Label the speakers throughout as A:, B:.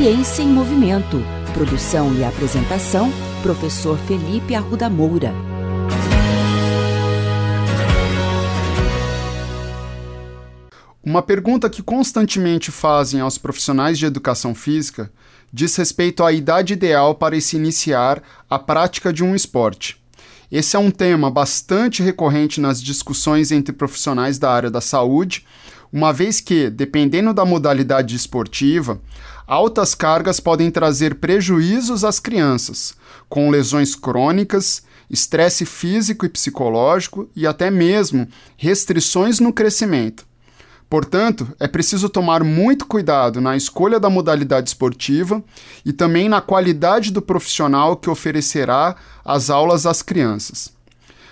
A: Ciência em Movimento. Produção e apresentação, professor Felipe Arruda Moura.
B: Uma pergunta que constantemente fazem aos profissionais de educação física diz respeito à idade ideal para se iniciar a prática de um esporte. Esse é um tema bastante recorrente nas discussões entre profissionais da área da saúde, uma vez que, dependendo da modalidade esportiva, altas cargas podem trazer prejuízos às crianças, com lesões crônicas, estresse físico e psicológico e até mesmo restrições no crescimento. Portanto, é preciso tomar muito cuidado na escolha da modalidade esportiva e também na qualidade do profissional que oferecerá as aulas às crianças.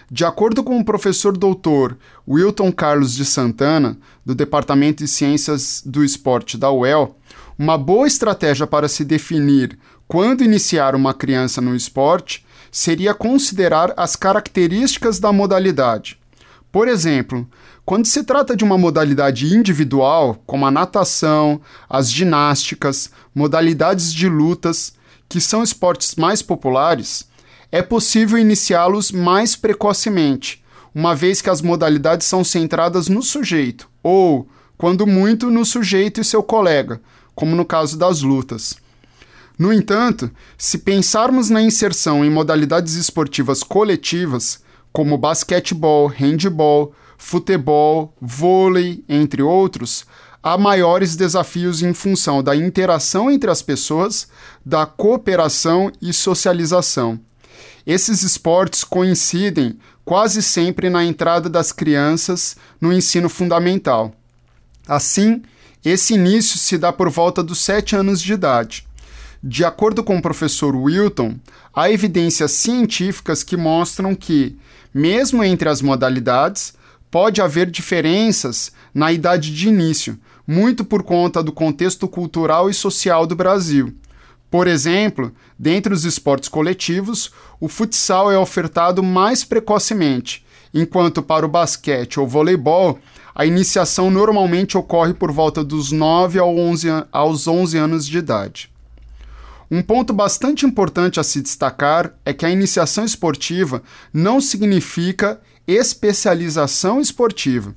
B: De acordo com o professor doutor Wilton Carlos de Santana, do Departamento de Ciências do Esporte da UEL, uma boa estratégia para se definir quando iniciar uma criança no esporte seria considerar as características da modalidade. Por exemplo, quando se trata de uma modalidade individual, como a natação, as ginásticas, modalidades de lutas, que são esportes mais populares, é possível iniciá-los mais precocemente, uma vez que as modalidades são centradas no sujeito, ou, quando muito, no sujeito e seu colega, como no caso das lutas. No entanto, se pensarmos na inserção em modalidades esportivas coletivas, como basquetebol, handebol, futebol, vôlei, entre outros, há maiores desafios em função da interação entre as pessoas, da cooperação e socialização. Esses esportes coincidem quase sempre na entrada das crianças no ensino fundamental. Assim, esse início se dá por volta dos 7 anos de idade. De acordo com o professor Wilton, há evidências científicas que mostram que, mesmo entre as modalidades, pode haver diferenças na idade de início, muito por conta do contexto cultural e social do Brasil. Por exemplo, dentre os esportes coletivos, o futsal é ofertado mais precocemente, enquanto para o basquete ou voleibol, a iniciação normalmente ocorre por volta dos 9 aos 11 anos de idade. Um ponto bastante importante a se destacar é que a iniciação esportiva não significa especialização esportiva.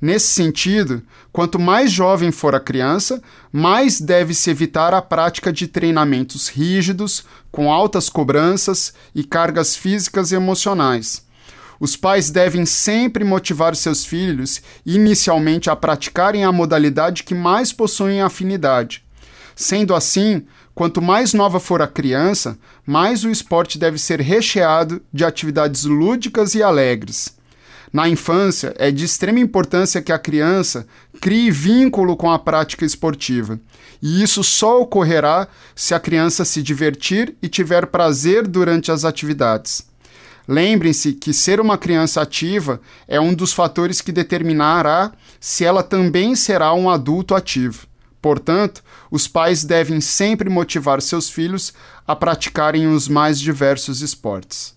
B: Nesse sentido, quanto mais jovem for a criança, mais deve-se evitar a prática de treinamentos rígidos, com altas cobranças e cargas físicas e emocionais. Os pais devem sempre motivar seus filhos inicialmente a praticarem a modalidade que mais possuem afinidade. Sendo assim, quanto mais nova for a criança, mais o esporte deve ser recheado de atividades lúdicas e alegres. Na infância, é de extrema importância que a criança crie vínculo com a prática esportiva. E isso só ocorrerá se a criança se divertir e tiver prazer durante as atividades. Lembrem-se que ser uma criança ativa é um dos fatores que determinará se ela também será um adulto ativo. Portanto, os pais devem sempre motivar seus filhos a praticarem os mais diversos esportes.